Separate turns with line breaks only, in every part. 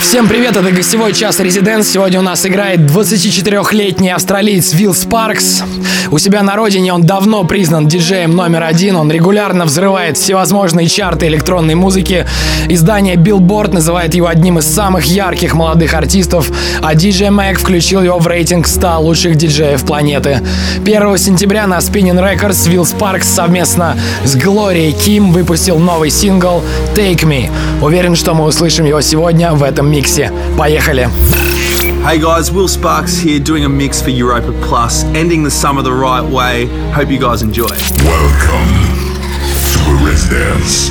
Всем привет, это гостевой час Резиденс. Сегодня у нас играет 24-летний австралиец Вилл Спаркс. У себя на родине он давно признан диджеем номер один. Он регулярно взрывает всевозможные чарты электронной музыки. Издание Billboard называет его одним из самых ярких молодых артистов, а DJ Mag включил его в рейтинг 100 лучших диджеев планеты. 1 сентября на Spinning Records Вилл Спаркс совместно с Глорией Ким выпустил новый сингл Take Me. Уверен, что мы услышим его сегодня в этом миксе. Поехали!
Hey guys, Will Sparks here doing a mix for Europa Plus, ending the summer the right way. Hope you guys enjoy.
Welcome to Residence.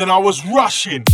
And I was rushing.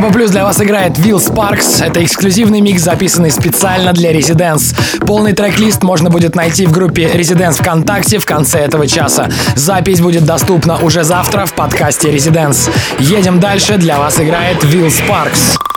Европа Плюс для вас играет Will Sparks. Это эксклюзивный микс, записанный специально для Residents. Полный трек-лист можно будет найти в группе Residents ВКонтакте в конце этого часа. Запись будет доступна уже завтра в подкасте Residents. Едем дальше. Для вас играет Will Sparks.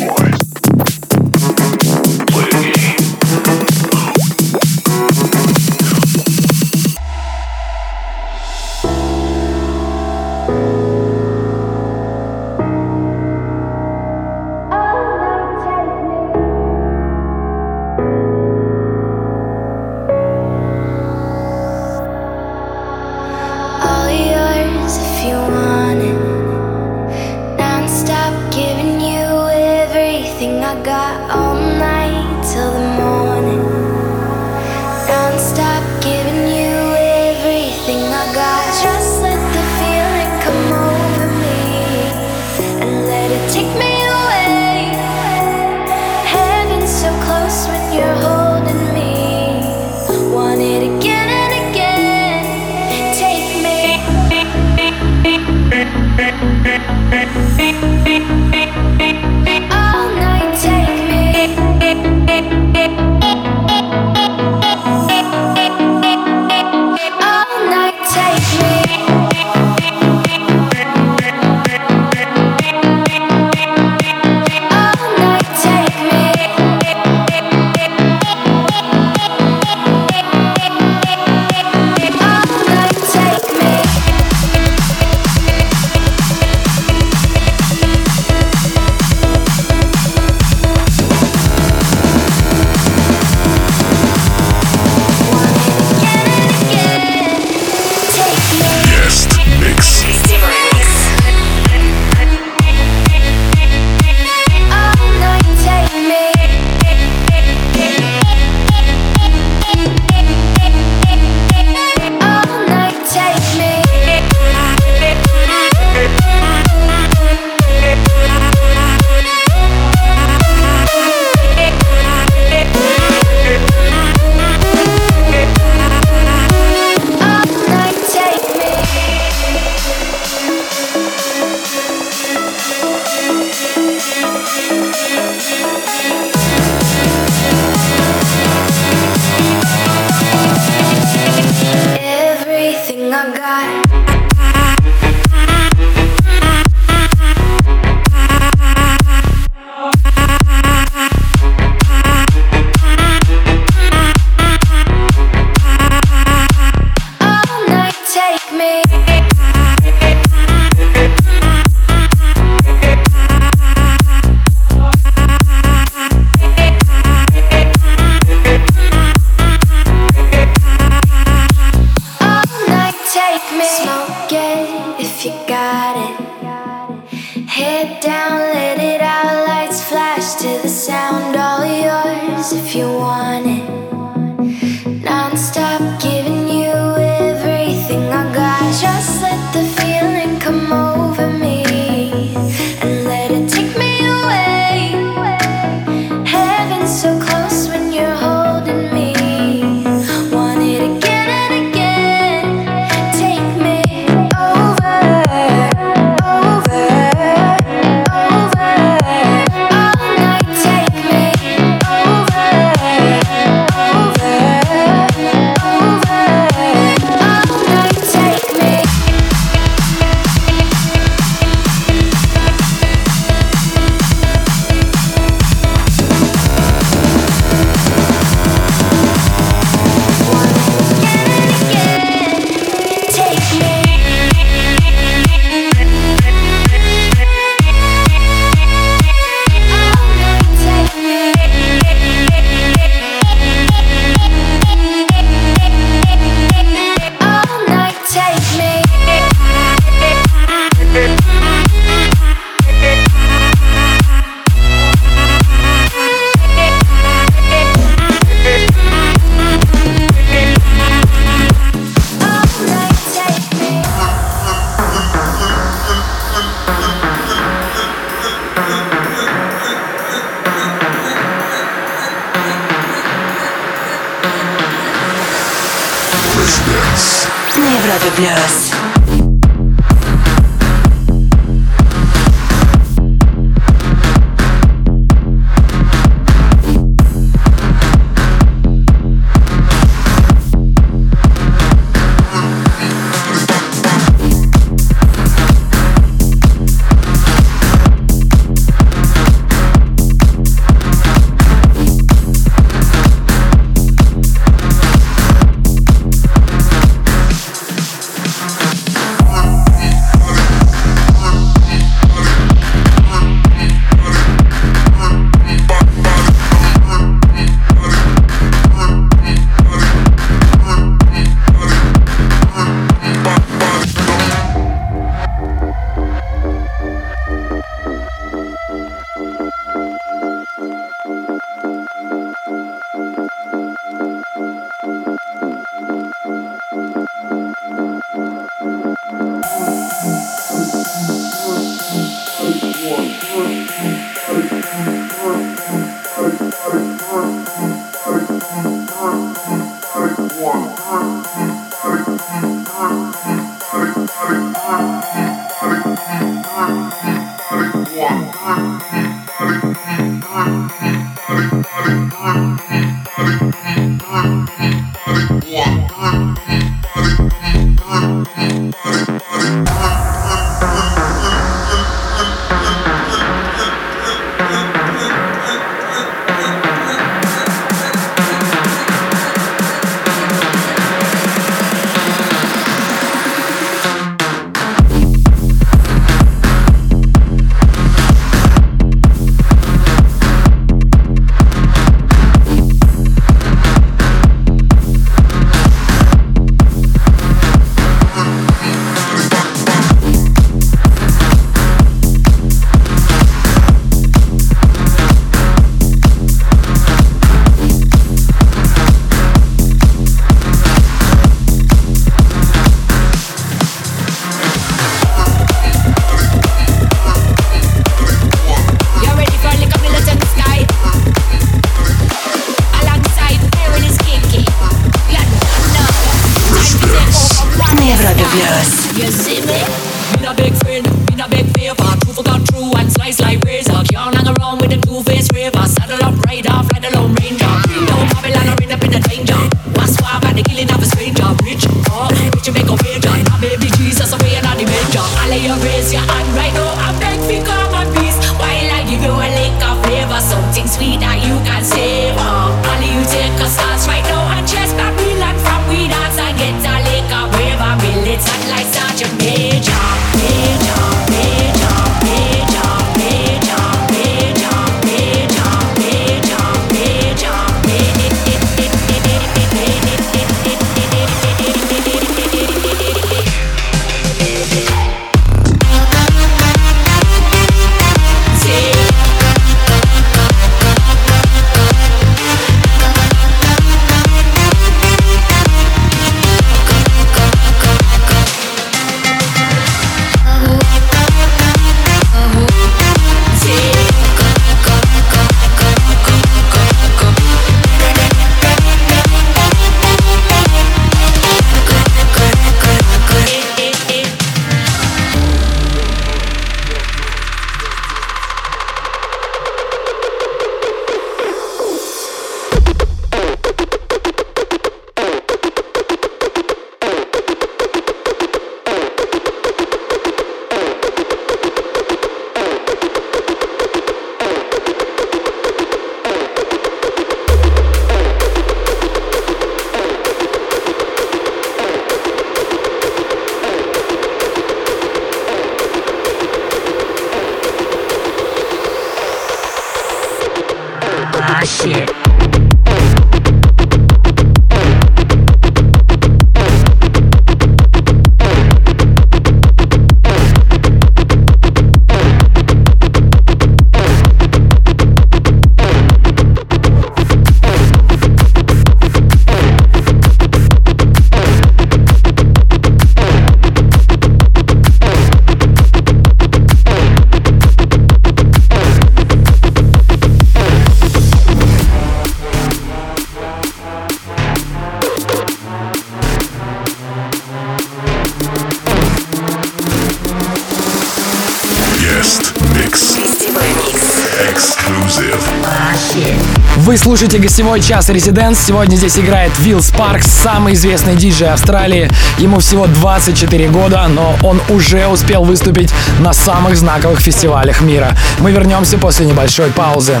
Вы слушаете гостевой час Резиденс. Сегодня здесь играет Вилл Спаркс, самый известный диджей Австралии. Ему всего 24 года, но он уже успел выступить на самых знаковых фестивалях мира. Мы вернемся после небольшой паузы.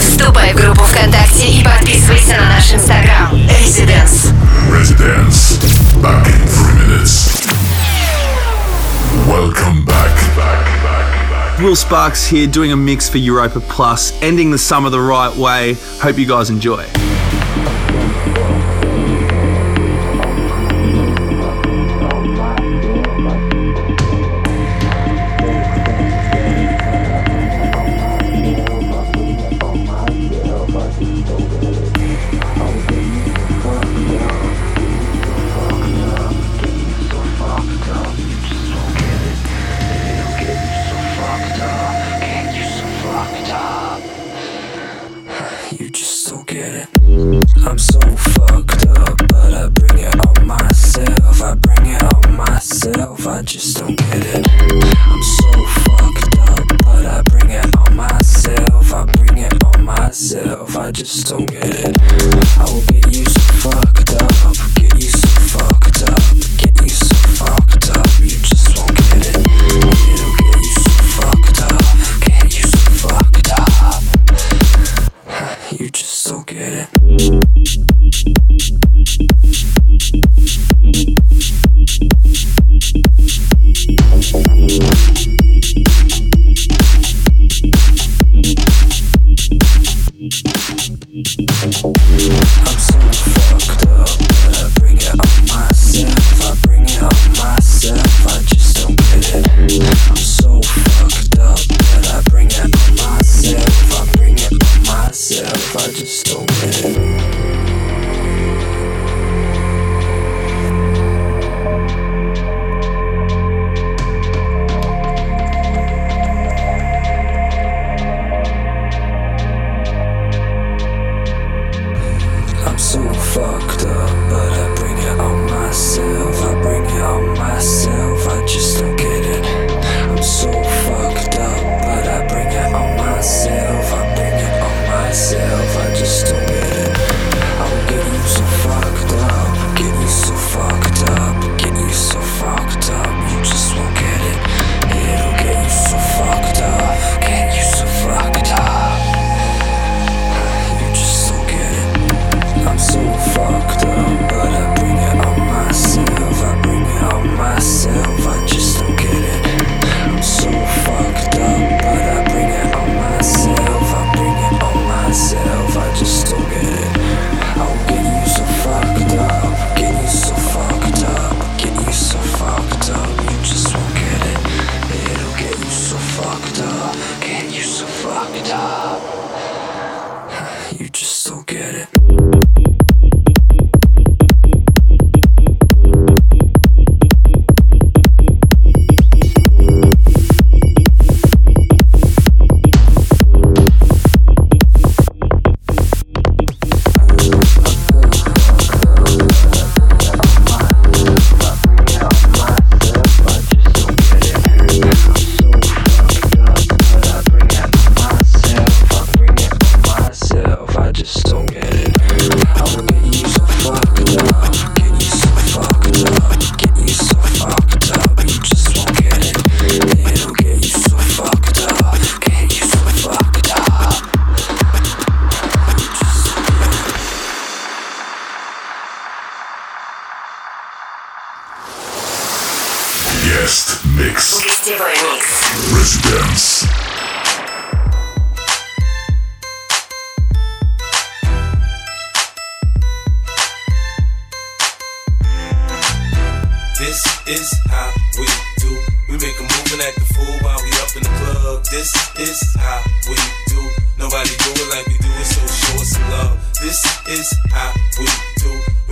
Вступай в группу ВКонтакте и подписывайся на наш инстаграм. Резиденс.
Резиденс. Back in three minutes. Welcome back. back.
Will Sparks here doing a mix for Europa Plus, ending the summer the right way. Hope you guys enjoy.
just soak it.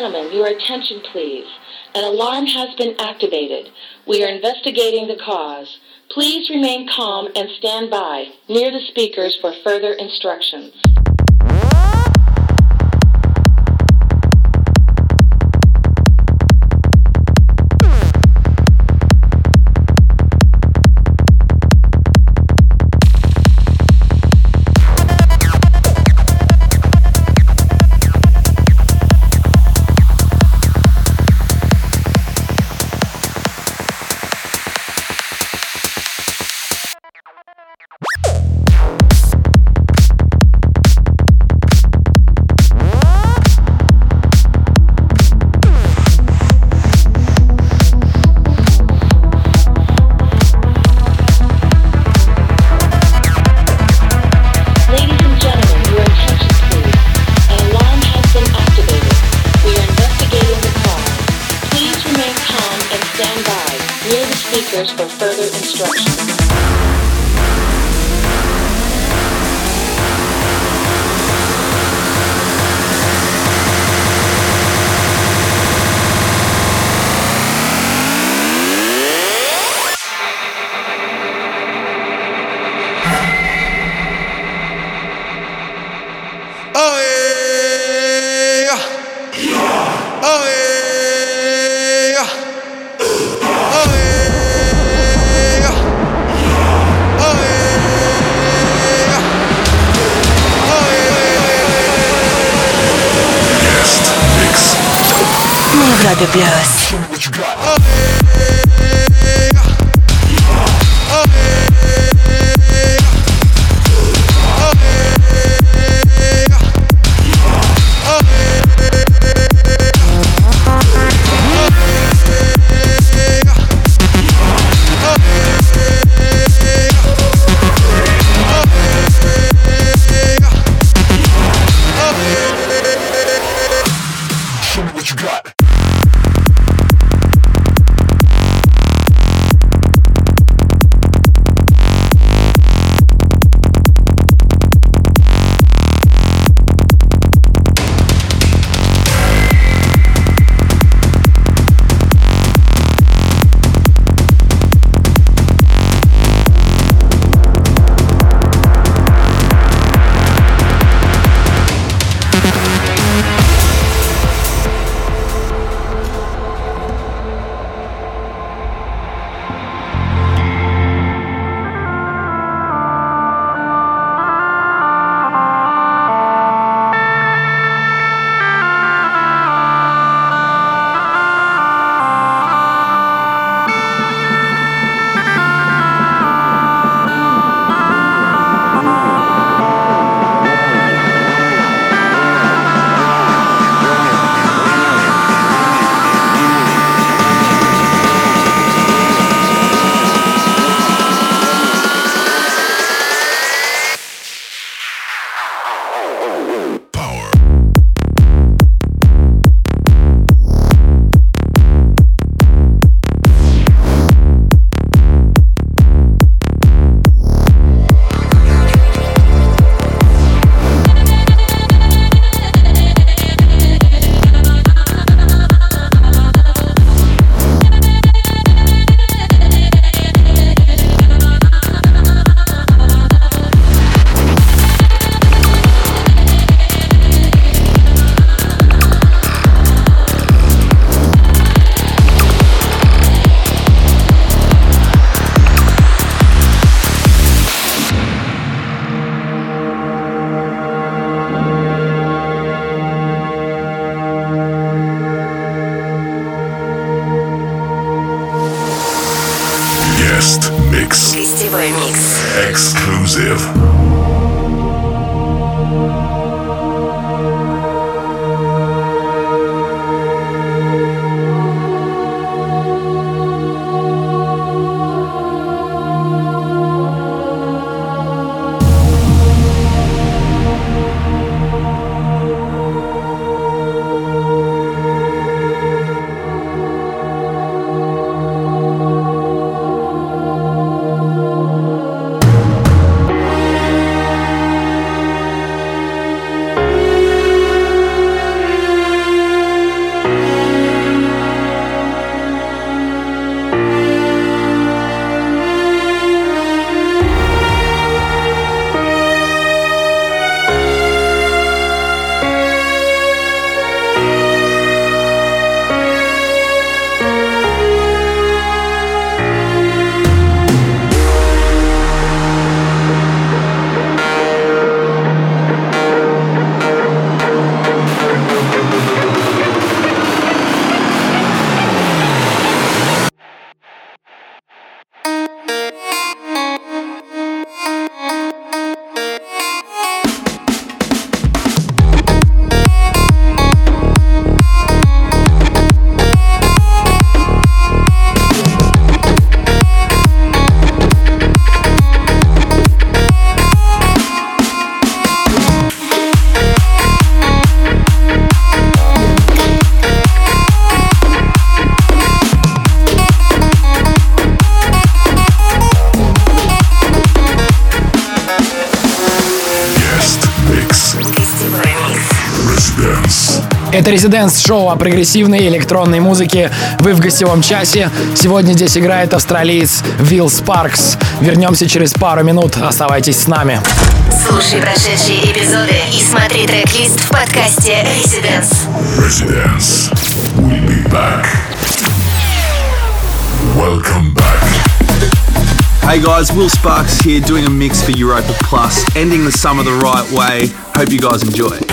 gentlemen, your attention please. An alarm has been activated. We are investigating the cause. Please remain calm and stand by near the speakers for further instructions. Speakers for further instructions.
Это резиденс-шоу о прогрессивной электронной музыке. Вы в гостевом часе. Сегодня здесь играет австралиец Вилл Спаркс. Вернемся через пару минут. Оставайтесь с нами.
Слушай прошедшие эпизоды и смотри трек-лист в подкасте Residence.
Residence. We'll be back. Welcome back.
Hey guys, Will Sparks here doing a mix for Europa Plus, ending the summer the right way. Hope you guys enjoy.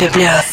На Европе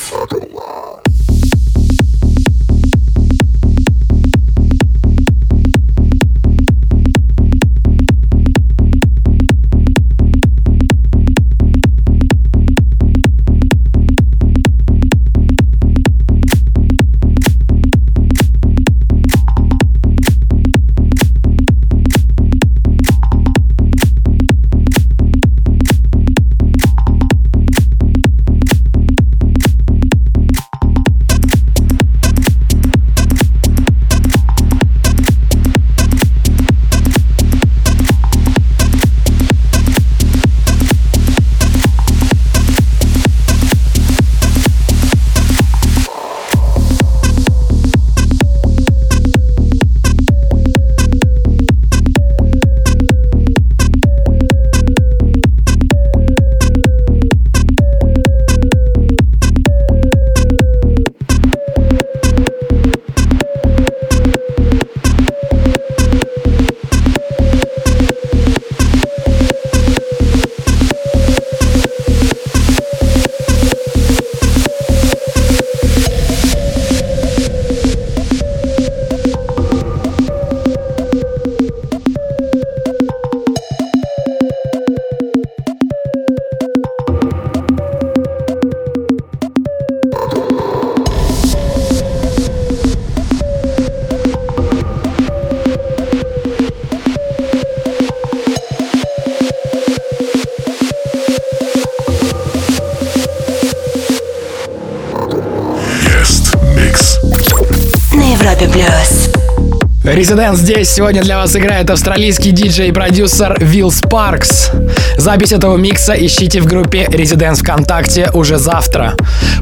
Резидент здесь сегодня для вас играет австралийский диджей и продюсер Вилл Спаркс. Запись этого микса ищите в группе Резиденс ВКонтакте уже завтра.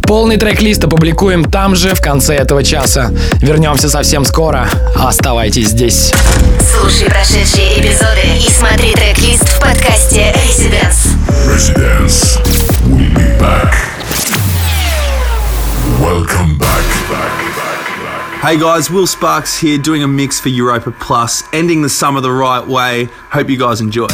Полный трек-лист опубликуем там же в конце этого часа. Вернемся совсем скоро. Оставайтесь здесь.
Слушай прошедшие эпизоды и смотри трек-лист в подкасте Residence.
Residence. We'll be back. Welcome back.
Hey guys, Will Sparks here doing a mix for Europa Plus, ending the summer the right way. Hope you guys enjoy.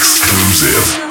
Exclusive.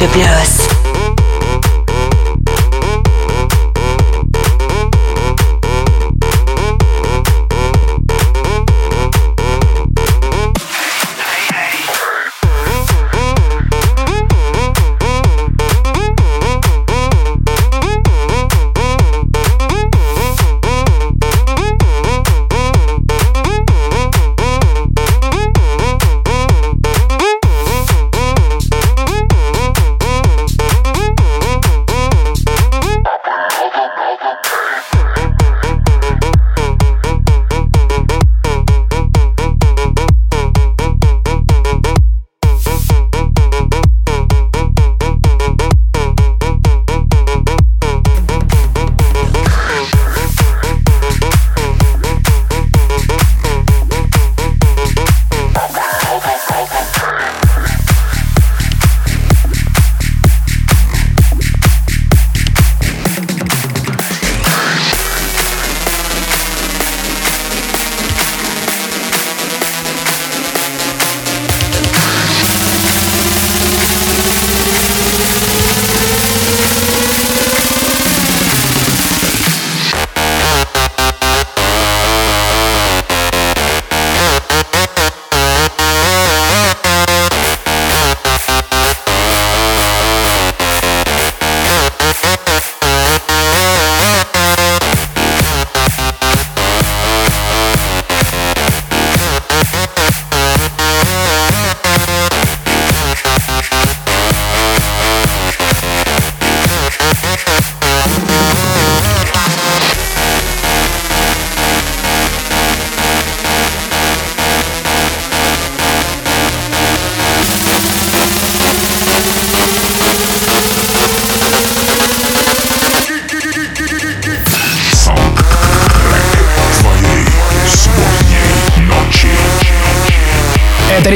На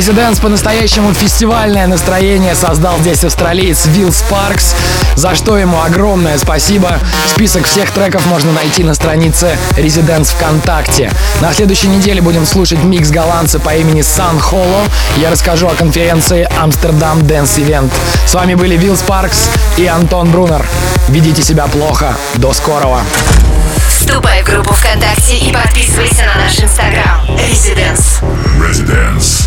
Резиденс по-настоящему фестивальное настроение создал здесь австралиец Вилл Спаркс, за что ему огромное спасибо. Список всех треков можно найти на странице Резиденс ВКонтакте. На следующей неделе будем слушать микс голландца по имени Сан Холло. Я расскажу о конференции Амстердам Dance Event. С вами были Вилл Спаркс и Антон Брунер. Ведите себя плохо. До скорого.
Вступай в группу ВКонтакте и подписывайся на наш инстаграм. Residence.
Residence.